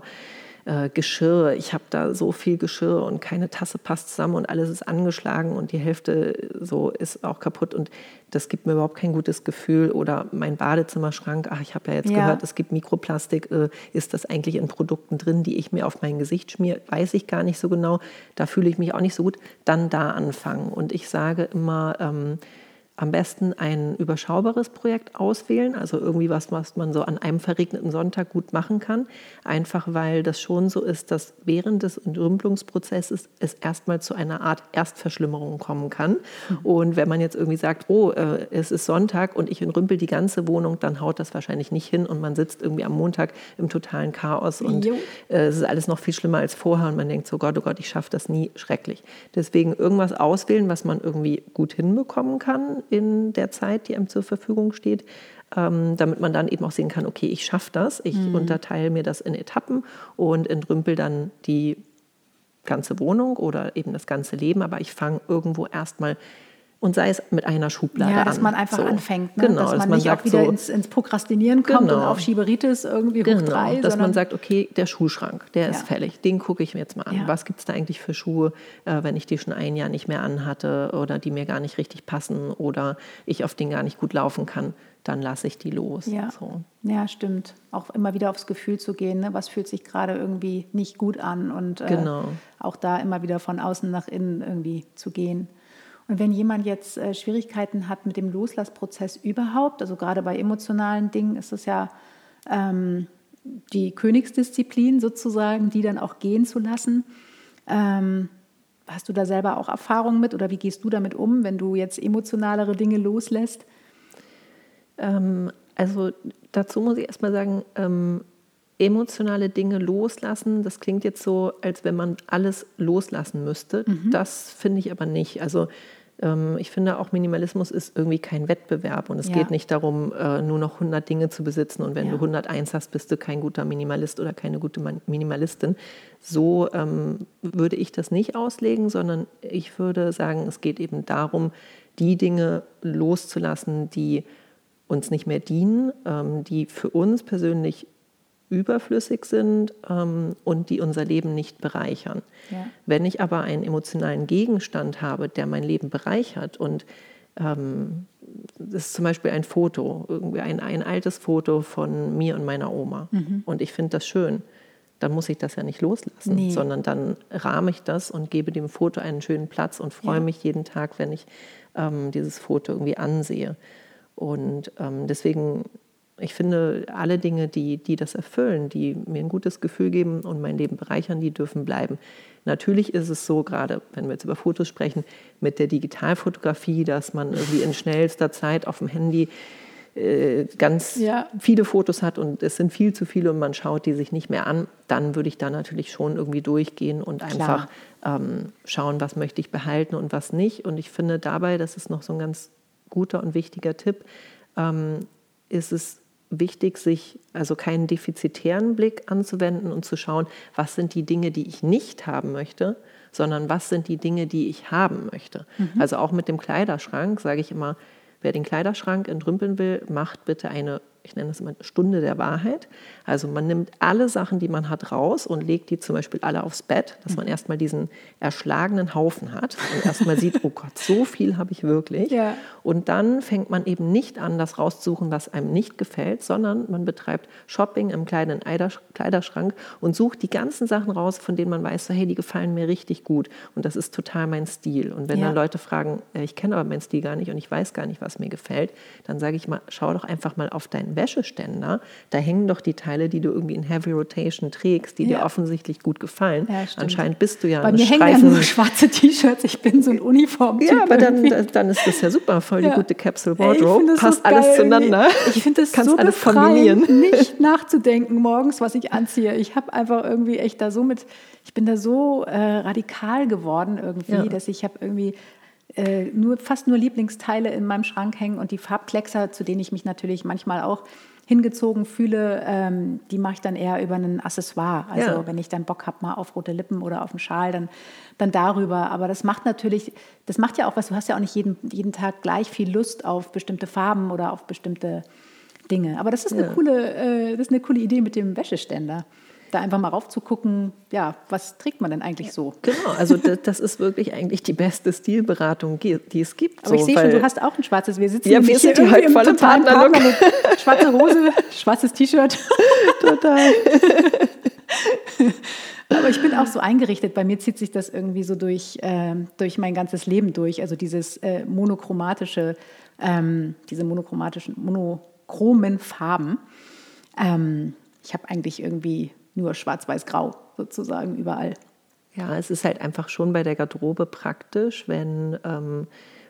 äh, Geschirr, ich habe da so viel Geschirr und keine Tasse passt zusammen und alles ist angeschlagen und die Hälfte so ist auch kaputt und das gibt mir überhaupt kein gutes Gefühl. Oder mein Badezimmerschrank, ach, ich habe ja jetzt Ja. gehört, es gibt Mikroplastik, äh, ist das eigentlich in Produkten drin, die ich mir auf mein Gesicht schmiere, weiß ich gar nicht so genau, da fühle ich mich auch nicht so gut, dann da anfangen. Und ich sage immer, ähm, am besten ein überschaubares Projekt auswählen, also irgendwie was, was man so an einem verregneten Sonntag gut machen kann. Einfach weil das schon so ist, dass während des Entrümpelungsprozesses es erstmal zu einer Art Erstverschlimmerung kommen kann. Und wenn man jetzt irgendwie sagt, oh, äh, es ist Sonntag und ich entrümpel die ganze Wohnung, dann haut das wahrscheinlich nicht hin und man sitzt irgendwie am Montag im totalen Chaos und äh, es ist alles noch viel schlimmer als vorher und man denkt so, Gott, oh Gott, ich schaffe das nie, schrecklich. Deswegen irgendwas auswählen, was man irgendwie gut hinbekommen kann in der Zeit, die einem zur Verfügung steht, ähm, damit man dann eben auch sehen kann, okay, ich schaffe das, ich unterteile mir das in Etappen und entrümpel dann die ganze Wohnung oder eben das ganze Leben, aber ich fange irgendwo erstmal und sei es mit einer Schublade Ja, dass an. man einfach So. anfängt, ne? genau, dass man nicht auch wieder so, ins, ins Prokrastinieren kommt Genau. und auf Schieberitis irgendwie hoch Genau, drei, dass man sagt, okay, der Schuhschrank, der ist Ja. fällig, den gucke ich mir jetzt mal an. Ja. Was gibt es da eigentlich für Schuhe, äh, wenn ich die schon ein Jahr nicht mehr anhatte oder die mir gar nicht richtig passen oder ich auf denen gar nicht gut laufen kann, dann lasse ich die los. Ja. So. Ja, stimmt. Auch immer wieder aufs Gefühl zu gehen, ne? was fühlt sich gerade irgendwie nicht gut an und äh, Genau. auch da immer wieder von außen nach innen irgendwie zu gehen. Und wenn jemand jetzt äh, Schwierigkeiten hat mit dem Loslassprozess überhaupt, also gerade bei emotionalen Dingen ist es ja ähm, die Königsdisziplin sozusagen, die dann auch gehen zu lassen. Ähm, hast du da selber auch Erfahrungen mit oder wie gehst du damit um, wenn du jetzt emotionalere Dinge loslässt? Ähm, also dazu muss ich erstmal sagen, ähm, emotionale Dinge loslassen, das klingt jetzt so, als wenn man alles loslassen müsste. Das finde ich aber nicht. Also ähm, ich finde auch Minimalismus ist irgendwie kein Wettbewerb und es Ja. geht nicht darum, äh, nur noch 100 Dinge zu besitzen und wenn Ja. du 101 hast, bist du kein guter Minimalist oder keine gute Man- Minimalistin. So ähm, würde ich das nicht auslegen, sondern ich würde sagen, es geht eben darum, die Dinge loszulassen, die uns nicht mehr dienen, ähm, die für uns persönlich überflüssig sind ähm, und die unser Leben nicht bereichern. Ja. Wenn ich aber einen emotionalen Gegenstand habe, der mein Leben bereichert und ähm, das ist zum Beispiel ein Foto, irgendwie ein, ein altes Foto von mir und meiner Oma und ich finde das schön, dann muss ich das ja nicht loslassen, Nee. sondern dann rahme ich das und gebe dem Foto einen schönen Platz und freue Ja. mich jeden Tag, wenn ich ähm, dieses Foto irgendwie ansehe. Und ähm, deswegen, ich finde, alle Dinge, die, die das erfüllen, die mir ein gutes Gefühl geben und mein Leben bereichern, die dürfen bleiben. Natürlich ist es so, gerade wenn wir jetzt über Fotos sprechen, mit der Digitalfotografie, dass man irgendwie in schnellster Zeit auf dem Handy äh, ganz Ja. viele Fotos hat und es sind viel zu viele und man schaut die sich nicht mehr an, dann würde ich da natürlich schon irgendwie durchgehen und einfach ähm, schauen, was möchte ich behalten und was nicht. Und ich finde dabei, das ist noch so ein ganz guter und wichtiger Tipp, ähm, ist es wichtig, sich also keinen defizitären Blick anzuwenden und zu schauen, was sind die Dinge, die ich nicht haben möchte, sondern was sind die Dinge, die ich haben möchte. Also auch mit dem Kleiderschrank sage ich immer, wer den Kleiderschrank entrümpeln will, macht bitte eine ich nenne es immer Stunde der Wahrheit. Also man nimmt alle Sachen, die man hat, raus und legt die zum Beispiel alle aufs Bett, dass man mhm. erstmal diesen erschlagenen Haufen hat und erstmal sieht, oh Gott, so viel habe ich wirklich. Ja. Und dann fängt man eben nicht an, das rauszusuchen, was einem nicht gefällt, sondern man betreibt Shopping im kleinen Kleiderschrank und sucht die ganzen Sachen raus, von denen man weiß, so, hey, die gefallen mir richtig gut und das ist total mein Stil. Und wenn ja. dann Leute fragen, äh, ich kenne aber meinen Stil gar nicht und ich weiß gar nicht, was mir gefällt, dann sage ich mal, schau doch einfach mal auf deinen Wäscheständer. Da hängen doch die Teile, die du irgendwie in Heavy Rotation trägst, die ja. dir offensichtlich gut gefallen. Ja, Anscheinend bist du ja Bei mir hängen ja nur schwarze T-Shirts, ich bin so ein Uniform. Ja, aber dann, dann ist das ja super, voll die gute Capsule Wardrobe. Passt so alles zueinander. Ich finde es so alles kombinieren. nicht nachzudenken morgens, was ich anziehe. Ich habe einfach irgendwie echt da so mit, ich bin da so äh, radikal geworden irgendwie, dass ich habe irgendwie äh, nur, fast nur Lieblingsteile in meinem Schrank hängen und die Farbkleckser, zu denen ich mich natürlich manchmal auch hingezogen fühle, ähm, die mache ich dann eher über ein Accessoire. Also ja. wenn ich dann Bock habe mal auf rote Lippen oder auf einen Schal, dann, dann darüber. Aber das macht natürlich, das macht ja auch was, du hast ja auch nicht jeden, jeden Tag gleich viel Lust auf bestimmte Farben oder auf bestimmte Dinge. Aber das ist, ja. eine, coole, äh, das ist eine coole Idee mit dem Wäscheständer da einfach mal raufzugucken, ja, was trägt man denn eigentlich so? Genau, also das, das ist wirklich eigentlich die beste Stilberatung, die es gibt. Aber so, ich sehe schon, du hast auch ein schwarzes. Wir sitzen ja, wir sind hier heute volle Partner. Partner schwarze Hose, schwarzes T-Shirt. (laughs) Total. (laughs) Aber ich bin auch so eingerichtet. Bei mir zieht sich das irgendwie so durch, äh, durch mein ganzes Leben durch. Also dieses äh, monochromatische, ähm, diese monochromatischen, monochromen Farben. Ähm, ich habe eigentlich irgendwie nur schwarz-weiß-grau sozusagen überall. Ja, es ist halt einfach schon bei der Garderobe praktisch, wenn ähm,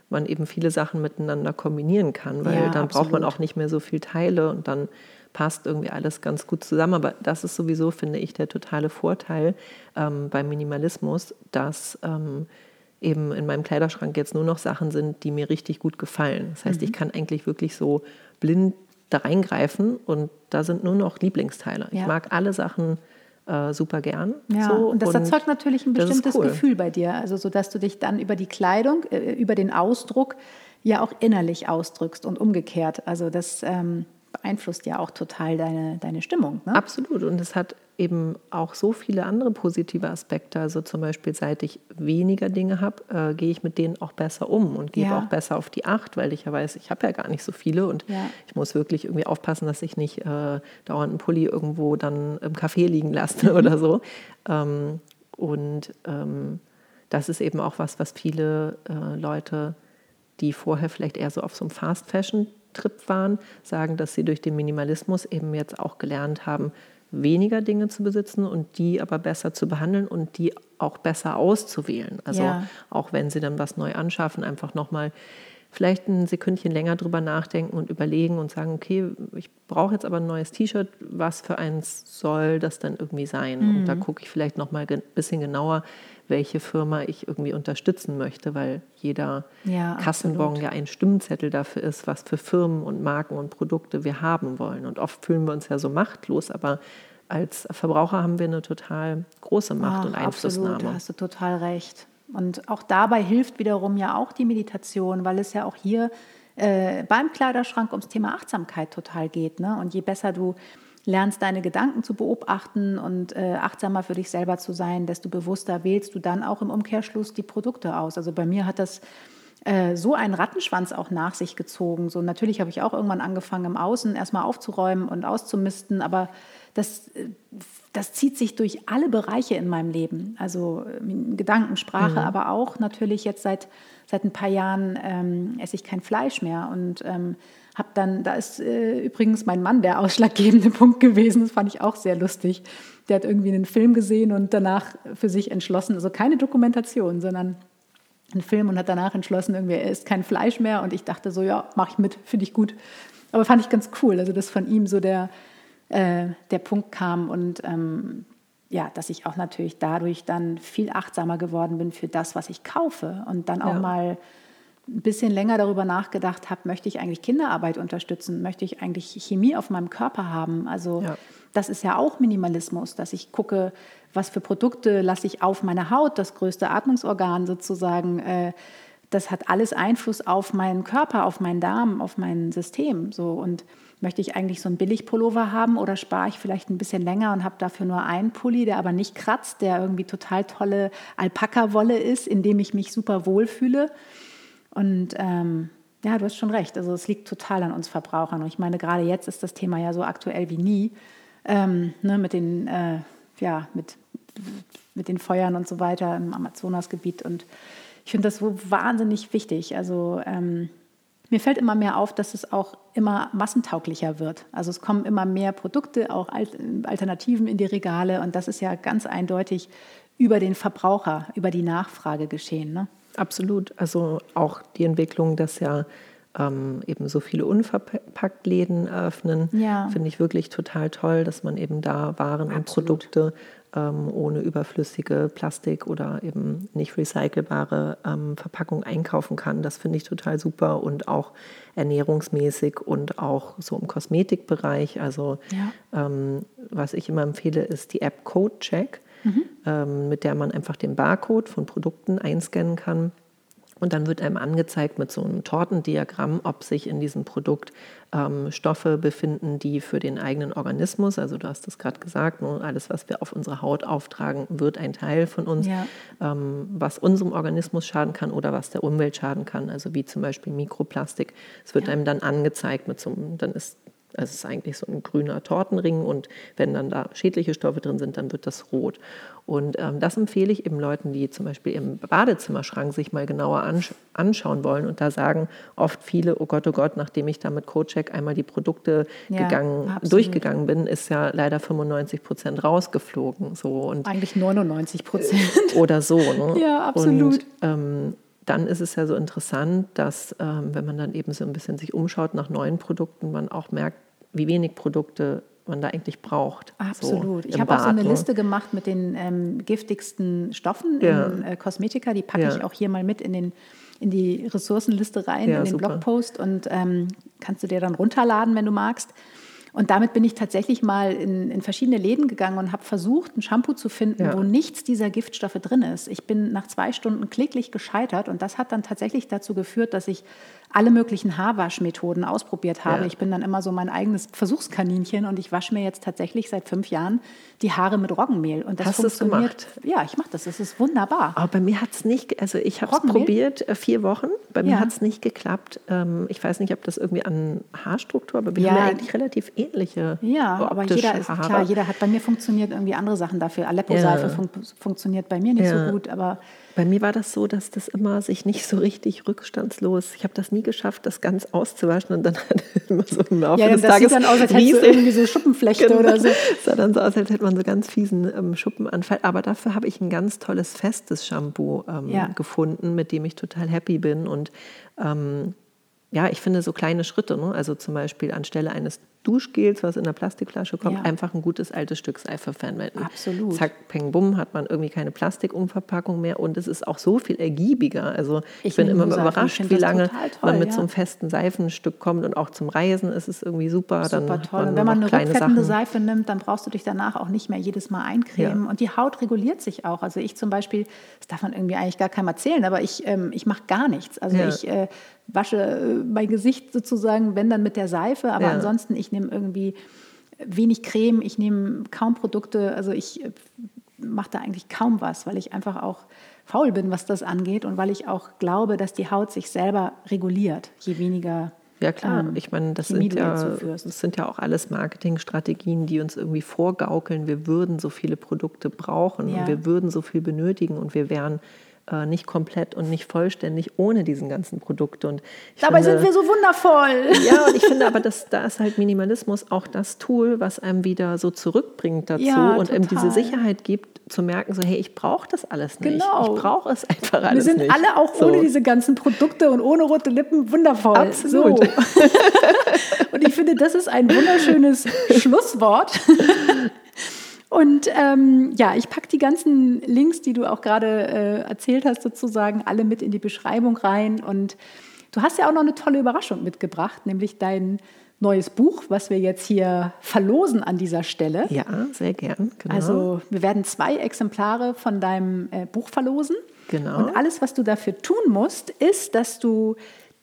man eben viele Sachen miteinander kombinieren kann, weil ja, dann absolut. braucht man auch nicht mehr so viele Teile und dann passt irgendwie alles ganz gut zusammen. Aber das ist sowieso, finde ich, der totale Vorteil ähm, beim Minimalismus, dass ähm, eben in meinem Kleiderschrank jetzt nur noch Sachen sind, die mir richtig gut gefallen. Das heißt, mhm. ich kann eigentlich wirklich so blind da reingreifen und da sind nur noch Lieblingsteile. Ja. Ich mag alle Sachen äh, super gern. Ja, so, und das und erzeugt natürlich ein bestimmtes cool. Gefühl bei dir, also so dass du dich dann über die Kleidung, äh, über den Ausdruck ja auch innerlich ausdrückst und umgekehrt. Also das ähm, beeinflusst ja auch total deine, deine Stimmung. Ne? Absolut. Und es hat eben auch so viele andere positive Aspekte. Also zum Beispiel, seit ich weniger Dinge habe, äh, gehe ich mit denen auch besser um und gebe ja. auch besser auf die Acht, weil ich ja weiß, ich habe ja gar nicht so viele und ja. ich muss wirklich irgendwie aufpassen, dass ich nicht äh, dauernd einen Pulli irgendwo dann im Café liegen lasse (laughs) oder so. Ähm, und ähm, das ist eben auch was, was viele äh, Leute, die vorher vielleicht eher so auf so einem Fast Fashion Trip waren, sagen, dass sie durch den Minimalismus eben jetzt auch gelernt haben, weniger Dinge zu besitzen und die aber besser zu behandeln und die auch besser auszuwählen. Also ja. auch wenn sie dann was neu anschaffen, einfach nochmal vielleicht ein Sekündchen länger drüber nachdenken und überlegen und sagen, okay, ich brauche jetzt aber ein neues T-Shirt, was für eins soll das dann irgendwie sein? Mhm. Und da mhm. gucke ich vielleicht nochmal ein bisschen genauer, welche Firma ich irgendwie unterstützen möchte, weil jeder ja, Kassenbon ja ein Stimmzettel dafür ist, was für Firmen und Marken und Produkte wir haben wollen. Und oft fühlen wir uns ja so machtlos, aber als Verbraucher haben wir eine total große Macht Ach, und Einflussnahme. Absolut, da hast du total recht. Und auch dabei hilft wiederum ja auch die Meditation, weil es ja auch hier äh, beim Kleiderschrank ums Thema Achtsamkeit total geht. Ne? Und je besser du lernst, deine Gedanken zu beobachten und äh, achtsamer für dich selber zu sein, desto bewusster wählst du dann auch im Umkehrschluss die Produkte aus. Also bei mir hat das äh, so einen Rattenschwanz auch nach sich gezogen. So natürlich habe ich auch irgendwann angefangen, im Außen erstmal aufzuräumen und auszumisten, aber das, äh, das zieht sich durch alle Bereiche in meinem Leben. Also äh, Gedankensprache, mhm. aber auch natürlich jetzt seit, seit ein paar Jahren ähm, esse ich kein Fleisch mehr und ähm, habe dann, da ist äh, übrigens mein Mann der ausschlaggebende (laughs) Punkt gewesen, das fand ich auch sehr lustig. Der hat irgendwie einen Film gesehen und danach für sich entschlossen, also keine Dokumentation, sondern einen Film und hat danach entschlossen, irgendwie, er isst kein Fleisch mehr und ich dachte so, ja, mache ich mit, finde ich gut. Aber fand ich ganz cool, also dass von ihm so der, äh, der Punkt kam und ähm, ja, dass ich auch natürlich dadurch dann viel achtsamer geworden bin für das, was ich kaufe und dann auch ja. mal ein bisschen länger darüber nachgedacht habe, möchte ich eigentlich Kinderarbeit unterstützen, möchte ich eigentlich Chemie auf meinem Körper haben. Also ja. das ist ja auch Minimalismus, dass ich gucke, was für Produkte lasse ich auf meine Haut, das größte Atmungsorgan sozusagen. Äh, das hat alles Einfluss auf meinen Körper, auf meinen Darm, auf mein System. So und möchte ich eigentlich so einen Billigpullover haben oder spare ich vielleicht ein bisschen länger und habe dafür nur einen Pulli, der aber nicht kratzt, der irgendwie total tolle Alpaka-Wolle ist, in dem ich mich super wohlfühle. Und ähm, ja, du hast schon recht. Also es liegt total an uns Verbrauchern. Und ich meine, gerade jetzt ist das Thema ja so aktuell wie nie. Ähm, ne, mit den, äh, ja, mit, mit den Feuern und so weiter im Amazonasgebiet. Und ich finde das so wahnsinnig wichtig. Also ähm, mir fällt immer mehr auf, dass es auch immer massentauglicher wird. Also es kommen immer mehr Produkte, auch Alternativen in die Regale und das ist ja ganz eindeutig über den Verbraucher, über die Nachfrage geschehen. Ne? Absolut. Also auch die Entwicklung, dass ja ähm, eben so viele unverpackt Läden eröffnen, ja. finde ich wirklich total toll, dass man eben da Waren Absolut. und Produkte ähm, ohne überflüssige Plastik oder eben nicht recycelbare ähm, Verpackung einkaufen kann. Das finde ich total super und auch ernährungsmäßig und auch so im Kosmetikbereich. Also ja. ähm, was ich immer empfehle, ist die App CodeCheck, mhm. Ähm, mit der man einfach den Barcode von Produkten einscannen kann und dann wird einem angezeigt mit so einem Tortendiagramm, ob sich in diesem Produkt ähm, Stoffe befinden, die für den eigenen Organismus, also du hast es gerade gesagt, ne, alles, was wir auf unsere Haut auftragen, wird ein Teil von uns, ja. ähm, was unserem Organismus schaden kann oder was der Umwelt schaden kann, also wie zum Beispiel Mikroplastik. Es wird ja. einem dann angezeigt mit so einem, dann ist es ist eigentlich so ein grüner Tortenring und wenn dann da schädliche Stoffe drin sind, dann wird das rot. Und ähm, das empfehle ich eben Leuten, die zum Beispiel im Badezimmerschrank sich mal genauer ansch anschauen wollen. Und da sagen oft viele, oh Gott, oh Gott, nachdem ich da mit CodeCheck einmal die Produkte ja, gegangen, durchgegangen bin, ist ja leider 95 Prozent rausgeflogen. So. Und, Eigentlich 99 Prozent. Oder so. Ne? (laughs) Ja, absolut. Und, ähm, dann ist es ja so interessant, dass ähm, wenn man dann eben so ein bisschen sich umschaut nach neuen Produkten, man auch merkt, wie wenig Produkte man da eigentlich braucht. Absolut. So ich habe auch so eine ne? Liste gemacht mit den ähm, giftigsten Stoffen ja. in äh, Kosmetika. Die packe ja. ich auch hier mal mit in, den, in die Ressourcenliste rein, ja, in den super. Blogpost und ähm, kannst du dir dann runterladen, wenn du magst. Und damit bin ich tatsächlich mal in, in verschiedene Läden gegangen und habe versucht, ein Shampoo zu finden, ja. wo nichts dieser Giftstoffe drin ist. Ich bin nach zwei Stunden kläglich gescheitert und das hat dann tatsächlich dazu geführt, dass ich alle möglichen Haarwaschmethoden ausprobiert habe. Ja. Ich bin dann immer so mein eigenes Versuchskaninchen und ich wasche mir jetzt tatsächlich seit fünf Jahren die Haare mit Roggenmehl. Und das Hast funktioniert. Gemacht? Ja, ich mache das. Das ist wunderbar. Aber bei mir hat es nicht, also ich habe es probiert, äh, vier Wochen. Bei mir ja. hat es nicht geklappt. Ähm, ich weiß nicht, ob das irgendwie an Haarstruktur, aber wir ja. haben ja eigentlich relativ ähnliche. Ja, aber jeder ist Haare. klar, jeder hat bei mir funktioniert irgendwie andere Sachen dafür. Aleppo-Seife fun funktioniert bei mir nicht so gut, aber bei mir war das so, dass das immer sich nicht so richtig rückstandslos, ich habe das nie geschafft, das ganz auszuwaschen und dann hat (laughs) immer so im Laufe ja, des das Tages sieht dann aus, als hättest du irgendwie so Schuppenflechte (laughs) genau. oder so. Es sah dann so aus, als hätte man so ganz fiesen ähm, Schuppenanfall. Aber dafür habe ich ein ganz tolles festes Shampoo ähm, ja. gefunden, mit dem ich total happy bin und ähm, ja, ich finde so kleine Schritte, ne? also zum Beispiel anstelle eines Duschgels, was in der Plastikflasche kommt, ja. einfach ein gutes altes Stück Seife verwenden. Absolut. Zack, peng, bumm, hat man irgendwie keine Plastikumverpackung mehr und es ist auch so viel ergiebiger. Also ich, ich bin immer überrascht, wie lange toll, man mit ja. so einem festen Seifenstück kommt und auch zum Reisen ist es irgendwie super. Super dann toll. Und wenn man eine rückfettende Seife nimmt, dann brauchst du dich danach auch nicht mehr jedes Mal eincremen. Ja. Und die Haut reguliert sich auch. Also ich zum Beispiel, das darf man irgendwie eigentlich gar keinem erzählen, aber ich, ähm, ich mache gar nichts. Also ich äh, wasche äh, mein Gesicht sozusagen, wenn dann mit der Seife, aber ansonsten ich nehme irgendwie wenig Creme, ich nehme kaum Produkte, also ich äh, mache da eigentlich kaum was, weil ich einfach auch faul bin, was das angeht und weil ich auch glaube, dass die Haut sich selber reguliert, je weniger. Ja klar, ähm, ich meine, das sind ja, das sind ja auch alles Marketingstrategien, die uns irgendwie vorgaukeln, wir würden so viele Produkte brauchen ja. und wir würden so viel benötigen und wir wären äh, nicht komplett und nicht vollständig ohne diesen ganzen Produkte. Und Dabei finde, sind wir so wundervoll. (laughs) Ja, und ich finde aber, dass da ist halt Minimalismus auch das Tool, was einem wieder so zurückbringt dazu ja, und einem diese Sicherheit gibt, zu merken, so hey, ich brauche das alles nicht. Genau. Ich brauche es einfach alles nicht. Wir sind nicht. alle auch so. ohne diese ganzen Produkte und ohne rote Lippen wundervoll. Absolut. So. (laughs) und ich finde, das ist ein wunderschönes (laughs) Schlusswort. Und ähm, ja, ich packe die ganzen Links, die du auch gerade äh, erzählt hast, sozusagen alle mit in die Beschreibung rein. Und du hast ja auch noch eine tolle Überraschung mitgebracht, nämlich dein neues Buch, was wir jetzt hier verlosen an dieser Stelle. Ja, sehr gern. Genau. Also wir werden zwei Exemplare von deinem äh, Buch verlosen. Genau. Und alles, was du dafür tun musst, ist, dass du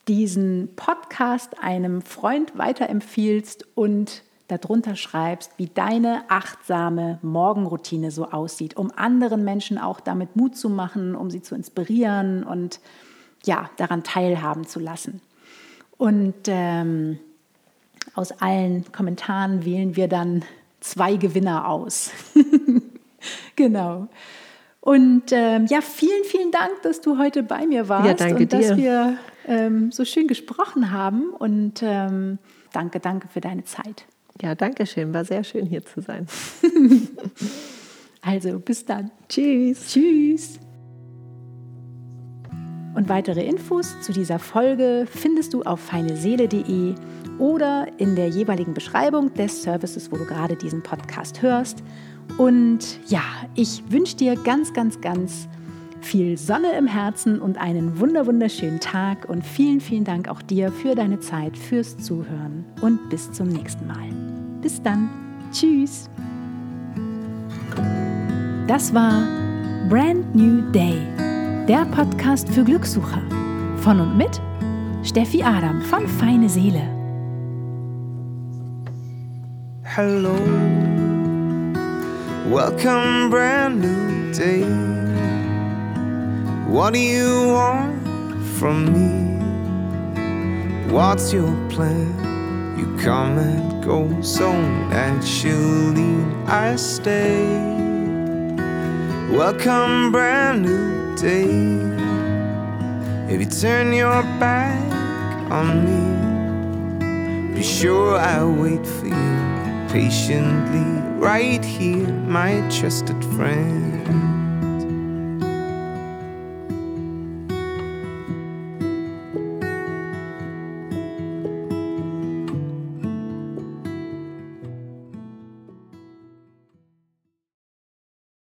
diesen Podcast einem Freund weiterempfiehlst und darunter schreibst, wie deine achtsame Morgenroutine so aussieht, um anderen Menschen auch damit Mut zu machen, um sie zu inspirieren und ja, daran teilhaben zu lassen. Und ähm, aus allen Kommentaren wählen wir dann zwei Gewinner aus. (laughs) genau. Und ähm, ja, vielen, vielen Dank, dass du heute bei mir warst ja, danke und dass dir. wir ähm, so schön gesprochen haben. Und ähm, danke, danke für deine Zeit. Ja, danke schön. War sehr schön hier zu sein. (laughs) Also bis dann. Tschüss. Tschüss. Und weitere Infos zu dieser Folge findest du auf feineseele.de oder in der jeweiligen Beschreibung des Services, wo du gerade diesen Podcast hörst. Und ja, ich wünsche dir ganz, ganz, ganz viel Sonne im Herzen und einen wunder wunderschönen Tag und vielen, vielen Dank auch dir für deine Zeit, fürs Zuhören und bis zum nächsten Mal. Bis dann. Tschüss. Das war Brand New Day, der Podcast für Glückssucher. Von und mit Steffi Adam von Feine Seele. Hello, welcome, brand new day. What do you want from me? What's your plan? You come and go so naturally. I stay. Welcome, brand new day. If you turn your back on me, be sure I'll wait for you patiently right here, my trusted friend.